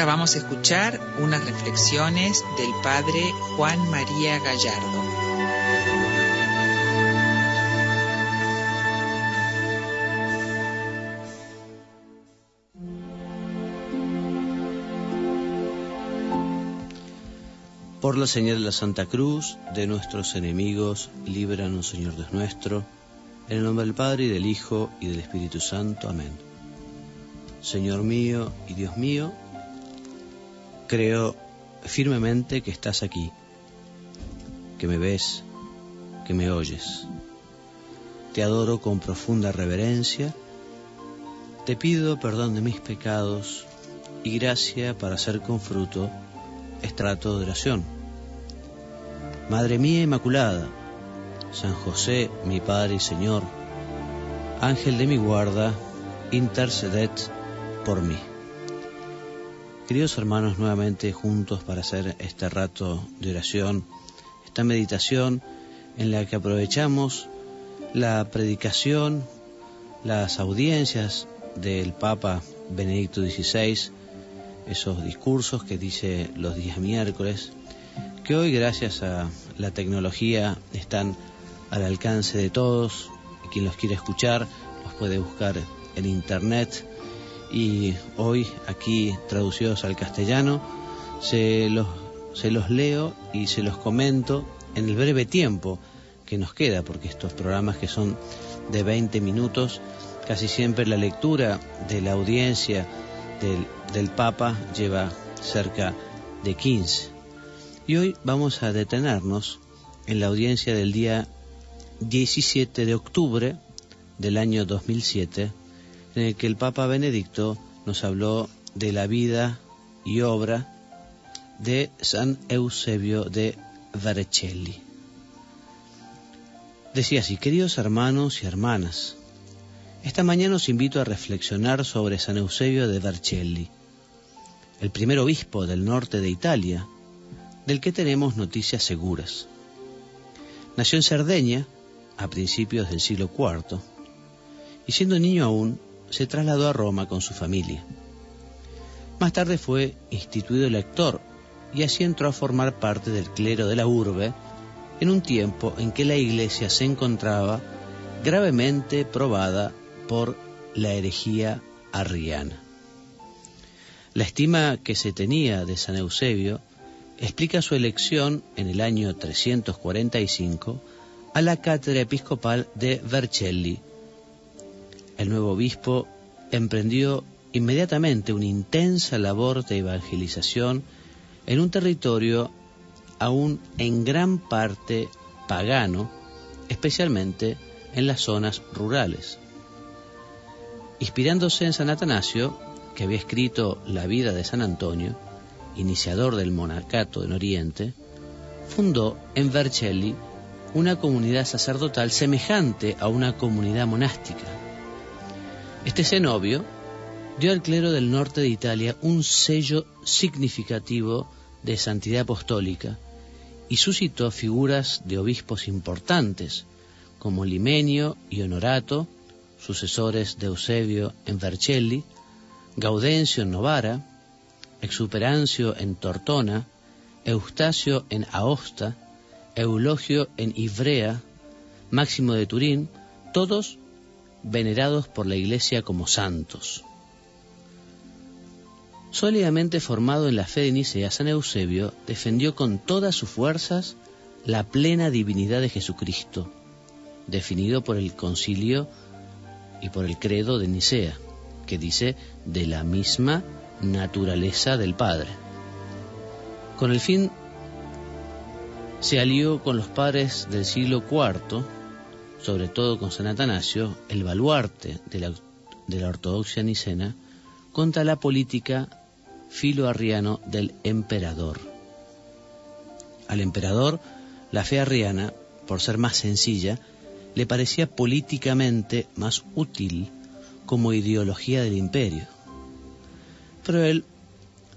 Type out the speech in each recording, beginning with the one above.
Ahora vamos a escuchar unas reflexiones del padre Juan María Gallardo. Por la señal de la Santa Cruz, de nuestros enemigos, líbranos, Señor Dios nuestro, en el nombre del Padre y del Hijo y del Espíritu Santo. Amén. Señor mío y Dios mío, creo firmemente que estás aquí, que me ves, que me oyes. Te adoro con profunda reverencia, te pido perdón de mis pecados y gracia para hacer con fruto estrato de oración. Madre mía Inmaculada, San José, mi Padre y Señor, Ángel de mi guarda, interceded por mí. Queridos hermanos, nuevamente juntos para hacer este rato de oración, esta meditación en la que aprovechamos la predicación, las audiencias del Papa Benedicto XVI, esos discursos que dice los días miércoles, que hoy gracias a la tecnología están al alcance de todos, quien los quiere escuchar los puede buscar en internet y hoy aquí traducidos al castellano se los, se los leo y se los comento en el breve tiempo que nos queda, porque estos programas que son de 20 minutos, casi siempre la lectura de la audiencia del, del Papa lleva cerca de 15. Y hoy vamos a detenernos en la audiencia del día 17 de octubre del año 2007, en el que el Papa Benedicto nos habló de la vida y obra de San Eusebio de Varecelli. Decía así, queridos hermanos y hermanas, esta mañana os invito a reflexionar sobre San Eusebio de Vercelli, el primer obispo del norte de Italia, del que tenemos noticias seguras. Nació en Cerdeña a principios del siglo IV y siendo niño aún se trasladó a Roma con su familia. Más tarde fue instituido lector y así entró a formar parte del clero de la urbe en un tiempo en que la iglesia se encontraba gravemente probada por la herejía arriana. La estima que se tenía de San Eusebio explica su elección en el año 345 a la cátedra episcopal de Vercelli, el nuevo obispo emprendió inmediatamente una intensa labor de evangelización en un territorio aún en gran parte pagano, especialmente en las zonas rurales. Inspirándose en San Atanasio, que había escrito la vida de San Antonio, iniciador del monacato en Oriente, fundó en Vercelli una comunidad sacerdotal semejante a una comunidad monástica este cenobio dio al clero del norte de Italia un sello significativo de santidad apostólica y suscitó figuras de obispos importantes como Limenio y Honorato, sucesores de Eusebio en Vercelli, Gaudencio en Novara, Exuperancio en Tortona, Eustacio en Aosta, Eulogio en Ivrea, Máximo de Turín, todos venerados por la Iglesia como santos. Sólidamente formado en la fe de Nicea, San Eusebio defendió con todas sus fuerzas la plena divinidad de Jesucristo, definido por el concilio y por el credo de Nicea, que dice de la misma naturaleza del Padre. Con el fin se alió con los padres del siglo IV, sobre todo con San Atanasio, el baluarte de la, ortodoxia nicena, contra la política filoarriano del emperador. Al emperador, la fe arriana, por ser más sencilla, le parecía políticamente más útil como ideología del imperio. Pero él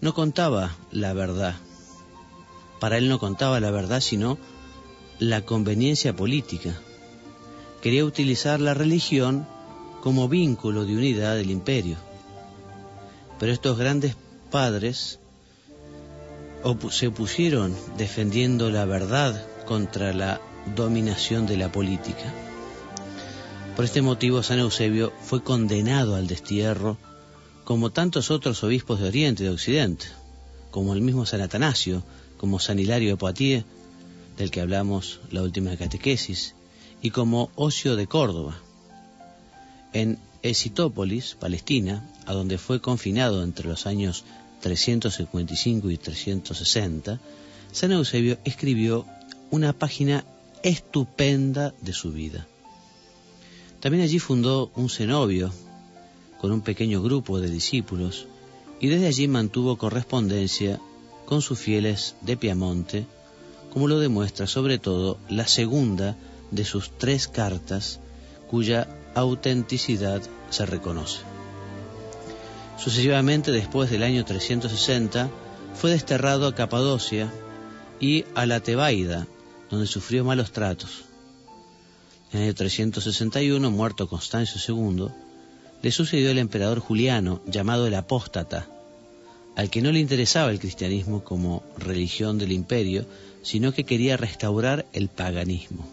no contaba la verdad. Para él no contaba la verdad, sino la conveniencia política quería utilizar la religión como vínculo de unidad del imperio. Pero estos grandes padres se opusieron defendiendo la verdad contra la dominación de la política. Por este motivo, San Eusebio fue condenado al destierro, como tantos otros obispos de Oriente y de Occidente, como el mismo San Atanasio, como San Hilario de Poitiers, del que hablamos la última catequesis, y como Ocio de Córdoba. En Esitópolis, Palestina, a donde fue confinado entre los años 355 y 360, San Eusebio escribió una página estupenda de su vida. También allí fundó un cenobio con un pequeño grupo de discípulos y desde allí mantuvo correspondencia con sus fieles de Piamonte, como lo demuestra sobre todo la segunda de sus tres cartas cuya autenticidad se reconoce. Sucesivamente, después del año 360, fue desterrado a Capadocia y a la Tebaida, donde sufrió malos tratos. En el año 361, muerto Constancio II, le sucedió el emperador Juliano, llamado el Apóstata, al que no le interesaba el cristianismo como religión del imperio, sino que quería restaurar el paganismo.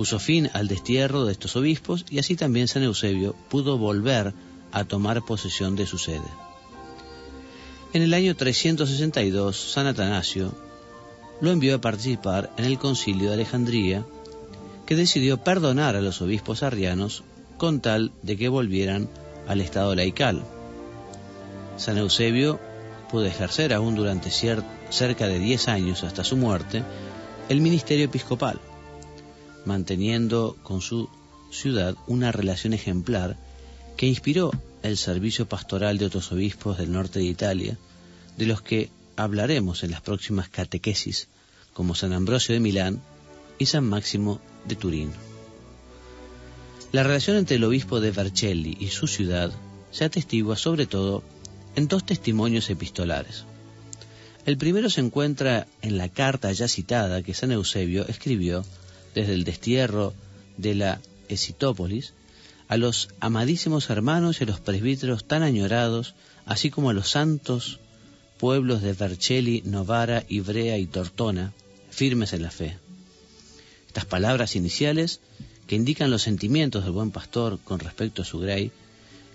Puso fin al destierro de estos obispos y así también San Eusebio pudo volver a tomar posesión de su sede. En el año 362, San Atanasio lo envió a participar en el concilio de Alejandría, que decidió perdonar a los obispos arrianos con tal de que volvieran al estado laical. San Eusebio pudo ejercer aún durante cerca de diez años hasta su muerte el ministerio episcopal, manteniendo con su ciudad una relación ejemplar que inspiró el servicio pastoral de otros obispos del norte de Italia, de los que hablaremos en las próximas catequesis, como San Ambrosio de Milán y San Máximo de Turín. La relación entre el obispo de Vercelli y su ciudad se atestigua sobre todo en dos testimonios epistolares. El primero se encuentra en la carta ya citada que San Eusebio escribió desde el destierro de la Esitópolis a los amadísimos hermanos y a los presbíteros tan añorados, así como a los santos pueblos de Vercelli, Novara, Ibrea y Tortona, firmes en la fe. Estas palabras iniciales, que indican los sentimientos del buen pastor con respecto a su grey,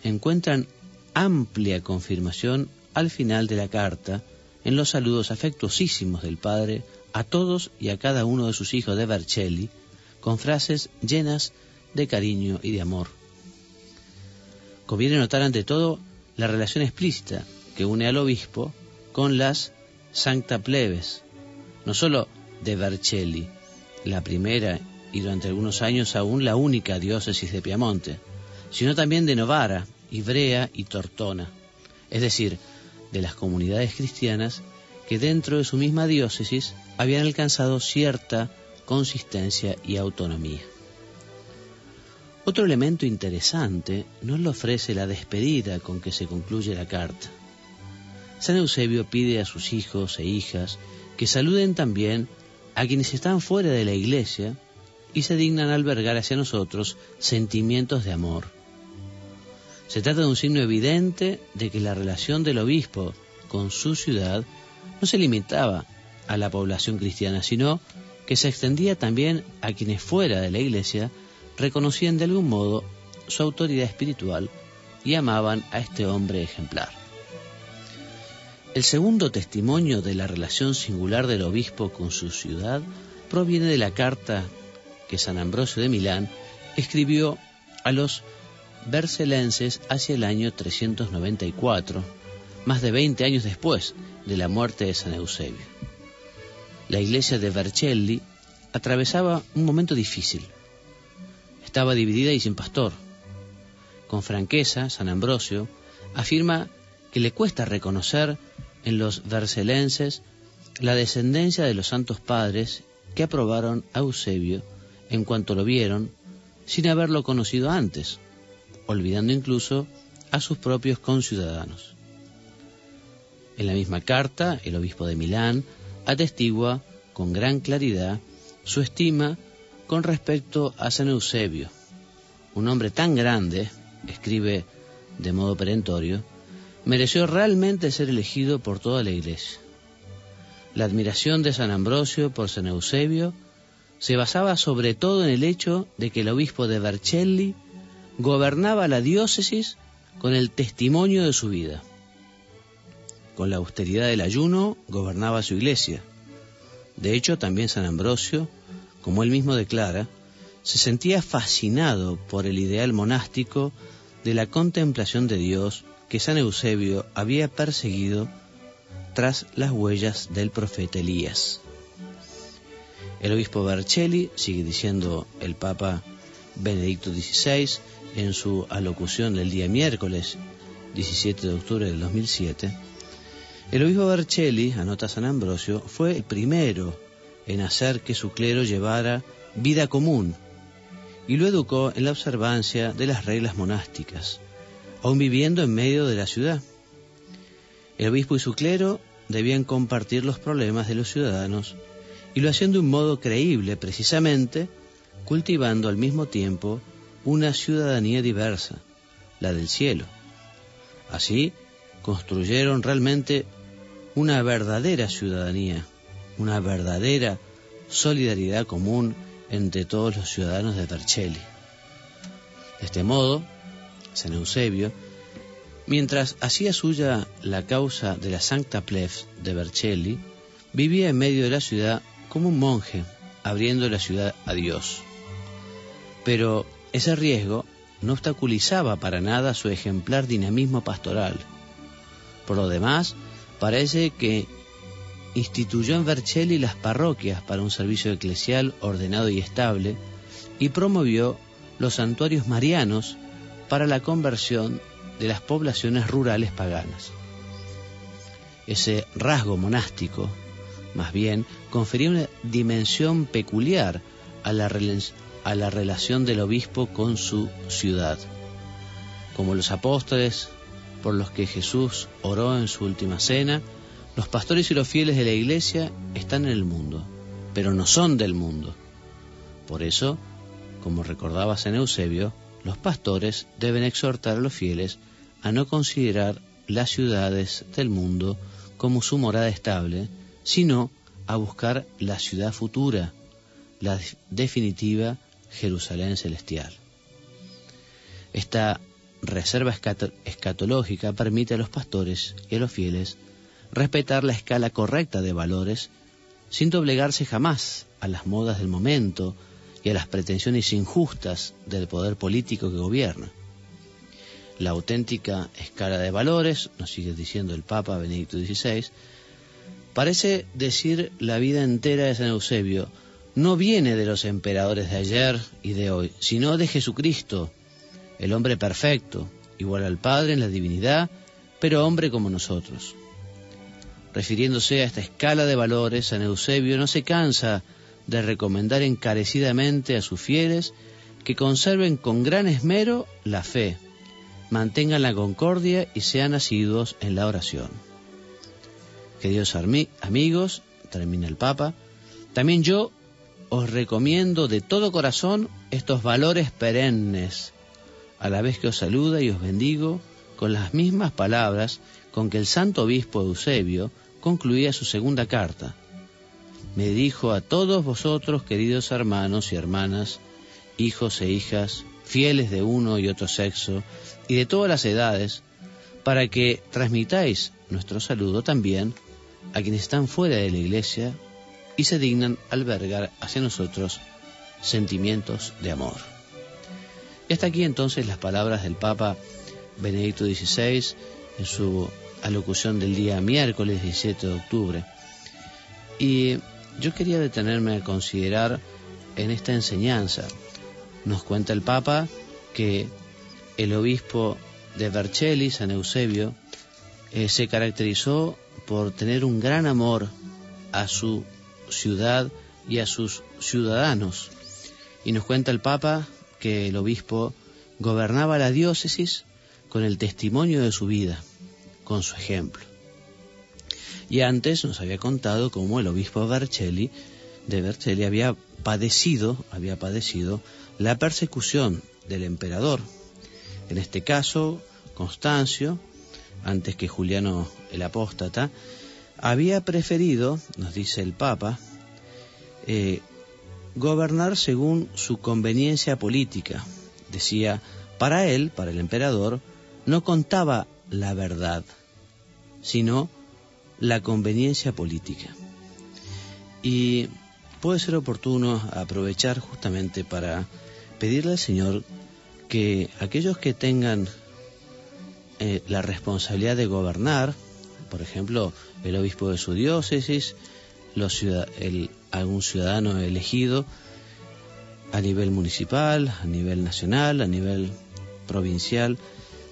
encuentran amplia confirmación al final de la carta en los saludos afectuosísimos del Padre a todos y a cada uno de sus hijos de Vercelli, con frases llenas de cariño y de amor. Conviene notar ante todo la relación explícita que une al obispo con las Sancta Plebes, no sólo de Vercelli, la primera y durante algunos años aún la única diócesis de Piamonte, sino también de Novara, Ivrea y Tortona, es decir, de las comunidades cristianas que dentro de su misma diócesis habían alcanzado cierta consistencia y autonomía. Otro elemento interesante nos lo ofrece la despedida con que se concluye la carta. San Eusebio pide a sus hijos e hijas que saluden también a quienes están fuera de la iglesia y se dignan albergar hacia nosotros sentimientos de amor. Se trata de un signo evidente de que la relación del obispo con su ciudad no se limitaba a la población cristiana, sino que se extendía también a quienes fuera de la iglesia reconocían de algún modo su autoridad espiritual y amaban a este hombre ejemplar. El segundo testimonio de la relación singular del obispo con su ciudad proviene de la carta que San Ambrosio de Milán escribió a los vercelenses hacia el año 394, más de 20 años después de la muerte de San Eusebio. La iglesia de Vercelli atravesaba un momento difícil estaba dividida y sin pastor. Con franqueza, San Ambrosio afirma que le cuesta reconocer en los vercelenses la descendencia de los santos padres que aprobaron a Eusebio en cuanto lo vieron sin haberlo conocido antes, olvidando incluso a sus propios conciudadanos. En la misma carta, el obispo de Milán atestigua con gran claridad su estima con respecto a San Eusebio, un hombre tan grande, escribe de modo perentorio, mereció realmente ser elegido por toda la iglesia. La admiración de San Ambrosio por San Eusebio se basaba sobre todo en el hecho de que el obispo de Vercelli gobernaba la diócesis con el testimonio de su vida. Con la austeridad del ayuno gobernaba su iglesia. De hecho, también San Ambrosio, como él mismo declara, se sentía fascinado por el ideal monástico de la contemplación de Dios que San Eusebio había perseguido tras las huellas del profeta Elías. El obispo Vercelli, sigue diciendo el Papa Benedicto XVI en su alocución del día miércoles 17 de octubre del 2007, el obispo Vercelli, anota San Ambrosio, fue el primero en hacer que su clero llevara vida común y lo educó en la observancia de las reglas monásticas, aun viviendo en medio de la ciudad. El obispo y su clero debían compartir los problemas de los ciudadanos y lo hacían de un modo creíble, precisamente cultivando al mismo tiempo una ciudadanía diversa, la del cielo. Así, construyeron realmente una verdadera ciudadanía, una verdadera solidaridad común entre todos los ciudadanos de Vercelli. De este modo, San Eusebio, mientras hacía suya la causa de la Sancta Plebs de Vercelli, vivía en medio de la ciudad como un monje, abriendo la ciudad a Dios. Pero ese riesgo no obstaculizaba para nada su ejemplar dinamismo pastoral. Por lo demás, parece que instituyó en Vercelli las parroquias para un servicio eclesial ordenado y estable y promovió los santuarios marianos para la conversión de las poblaciones rurales paganas. Ese rasgo monástico, más bien, confería una dimensión peculiar a la, a la relación del obispo con su ciudad. Como los apóstoles por los que Jesús oró en su última cena, los pastores y los fieles de la iglesia están en el mundo, pero no son del mundo. Por eso, como recordaba San Eusebio, los pastores deben exhortar a los fieles a no considerar las ciudades del mundo como su morada estable, sino a buscar la ciudad futura, la definitiva Jerusalén celestial. Esta reserva escatológica permite a los pastores y a los fieles respetar la escala correcta de valores sin doblegarse jamás a las modas del momento y a las pretensiones injustas del poder político que gobierna. La auténtica escala de valores, nos sigue diciendo el Papa Benedicto XVI, parece decir la vida entera de San Eusebio, no viene de los emperadores de ayer y de hoy, sino de Jesucristo, el hombre perfecto, igual al Padre en la divinidad, pero hombre como nosotros. Refiriéndose a esta escala de valores, San Eusebio no se cansa de recomendar encarecidamente a sus fieles que conserven con gran esmero la fe, mantengan la concordia y sean asiduos en la oración. Queridos amigos, termina el Papa, también yo os recomiendo de todo corazón estos valores perennes, a la vez que os saluda y os bendigo con las mismas palabras con que el santo obispo Eusebio concluía su segunda carta. Me dijo a todos vosotros, queridos hermanos y hermanas, hijos e hijas, fieles de uno y otro sexo, y de todas las edades, para que transmitáis nuestro saludo también a quienes están fuera de la iglesia y se dignan albergar hacia nosotros sentimientos de amor. Y aquí entonces las palabras del Papa Benedicto XVI en su alocución del día miércoles 17 de octubre. Y yo quería detenerme a considerar en esta enseñanza. Nos cuenta el Papa que el obispo de Vercelli, San Eusebio, eh, se caracterizó por tener un gran amor a su ciudad y a sus ciudadanos. Y nos cuenta el Papa que el obispo gobernaba la diócesis con el testimonio de su vida con su ejemplo. Y antes nos había contado cómo el obispo Vercelli, de Vercelli había padecido, había padecido la persecución del emperador. En este caso, Constancio antes que Juliano el Apóstata, había preferido, nos dice el Papa, eh, gobernar según su conveniencia política. Decía, para él, para el emperador, no contaba la verdad, sino la conveniencia política. Y puede ser oportuno aprovechar justamente para pedirle al Señor que aquellos que tengan eh, la responsabilidad de gobernar, por ejemplo, el obispo de su diócesis, los algún ciudadano elegido a nivel municipal, a nivel nacional, a nivel provincial,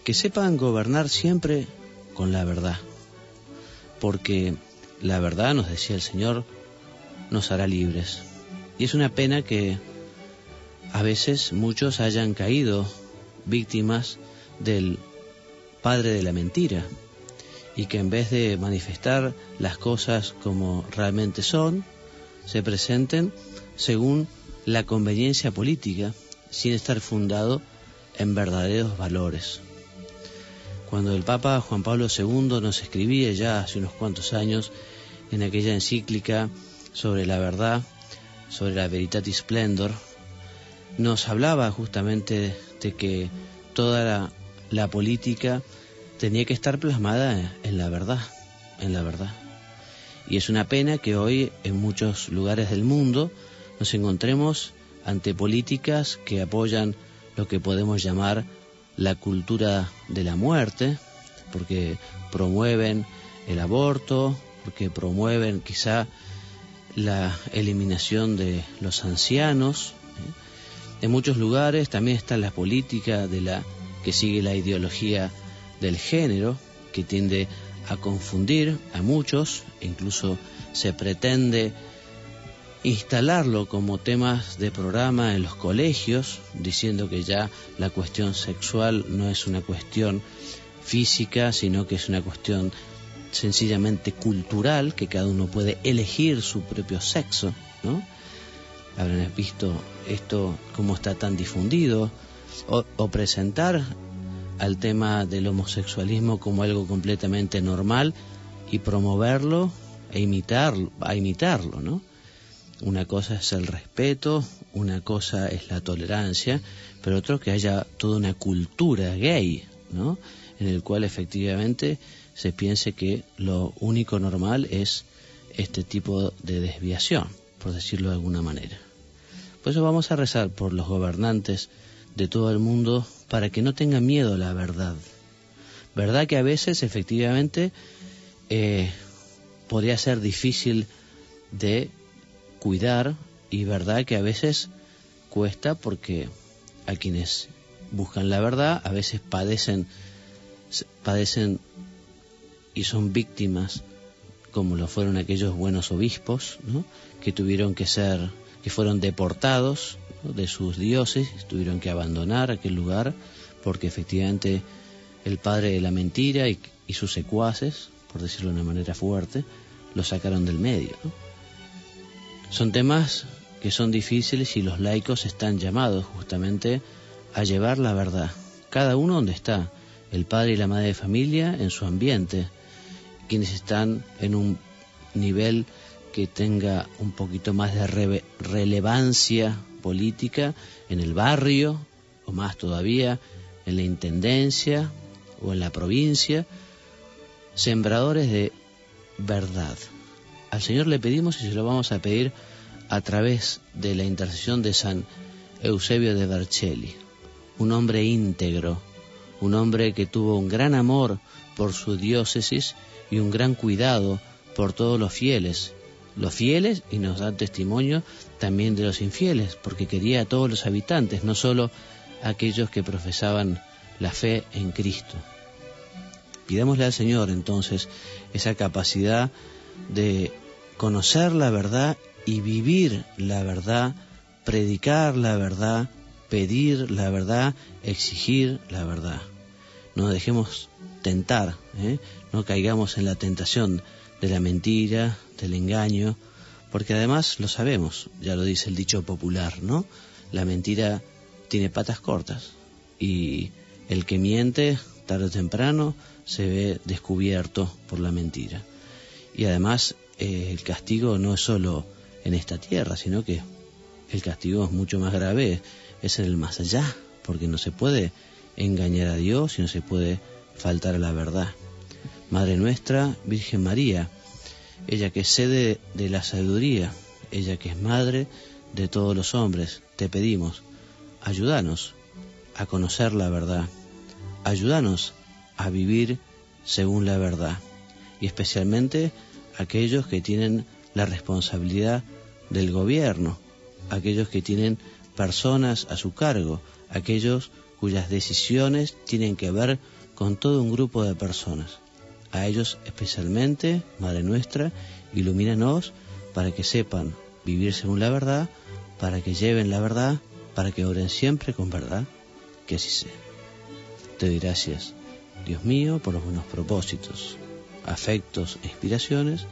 que sepan gobernar siempre con la verdad, porque la verdad, nos decía el Señor, nos hará libres. Y es una pena que a veces muchos hayan caído víctimas del padre de la mentira y que en vez de manifestar las cosas como realmente son, se presenten según la conveniencia política sin estar fundado en verdaderos valores. Cuando el Papa Juan Pablo II nos escribía ya hace unos cuantos años en aquella encíclica sobre la verdad, sobre la Veritatis Splendor, nos hablaba justamente de que toda la, política tenía que estar plasmada en la verdad, en la verdad. Y es una pena que hoy en muchos lugares del mundo nos encontremos ante políticas que apoyan lo que podemos llamar la cultura de la muerte, porque promueven el aborto, porque promueven quizá la eliminación de los ancianos, en muchos lugares también está la política de la que sigue la ideología del género, que tiende a confundir a muchos, incluso se pretende instalarlo como temas de programa en los colegios, diciendo que ya la cuestión sexual no es una cuestión física, sino que es una cuestión sencillamente cultural, que cada uno puede elegir su propio sexo, ¿no? habrán visto esto cómo está tan difundido, o, presentar al tema del homosexualismo como algo completamente normal y promoverlo e imitarlo, a imitarlo, ¿no? Una cosa es el respeto, una cosa es la tolerancia, pero otro que haya toda una cultura gay, ¿no? En el cual efectivamente se piense que lo único normal es este tipo de desviación por decirlo de alguna manera. Por eso vamos a rezar por los gobernantes de todo el mundo para que no tengan miedo a la verdad. Verdad que a veces efectivamente eh, podría ser difícil de cuidar y verdad que a veces cuesta porque a quienes buscan la verdad a veces padecen padecen y son víctimas como lo fueron aquellos buenos obispos, ¿no? que tuvieron que ser, que fueron deportados de sus dioses, tuvieron que abandonar aquel lugar, porque efectivamente el padre de la mentira y, sus secuaces, por decirlo de una manera fuerte, lo sacaron del medio. Son temas que son difíciles y los laicos están llamados justamente a llevar la verdad, cada uno donde está, el padre y la madre de familia en su ambiente, quienes están en un nivel que tenga un poquito más de relevancia política en el barrio, o más todavía, en la intendencia o en la provincia, sembradores de verdad. Al Señor le pedimos y se lo vamos a pedir a través de la intercesión de San Eusebio de Vercelli, un hombre íntegro, un hombre que tuvo un gran amor por su diócesis y un gran cuidado por todos los fieles, los fieles y nos da testimonio también de los infieles, porque quería a todos los habitantes, no solo a aquellos que profesaban la fe en Cristo. Pidámosle al Señor entonces esa capacidad de conocer la verdad y vivir la verdad, predicar la verdad, pedir la verdad, exigir la verdad. No dejemos tentar, ¿eh? no caigamos en la tentación de la mentira, del engaño, porque además lo sabemos, ya lo dice el dicho popular, ¿no? La mentira tiene patas cortas y el que miente tarde o temprano se ve descubierto por la mentira. Y además eh, el castigo no es solo en esta tierra, sino que el castigo es mucho más grave, es en el más allá, porque no se puede engañar a Dios y no se puede faltar a la verdad. Madre nuestra, Virgen María, ella que es sede de la sabiduría, ella que es madre de todos los hombres, te pedimos, ayúdanos a conocer la verdad, ayúdanos a vivir según la verdad, y especialmente aquellos que tienen la responsabilidad del gobierno, aquellos que tienen personas a su cargo, aquellos cuyas decisiones tienen que ver con todo un grupo de personas. A ellos especialmente, Madre nuestra, ilumínanos para que sepan vivir según la verdad, para que lleven la verdad, para que oren siempre con verdad, que así sea. Te doy gracias, Dios mío, por los buenos propósitos, afectos e inspiraciones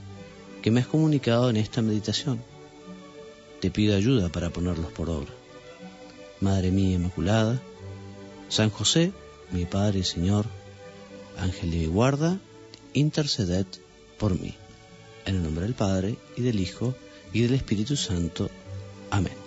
que me has comunicado en esta meditación. Te pido ayuda para ponerlos por obra. Madre mía Inmaculada, San José, mi Padre y Señor, Ángel de mi guarda, interceded por mí. En el nombre del Padre, y del Hijo, y del Espíritu Santo. Amén.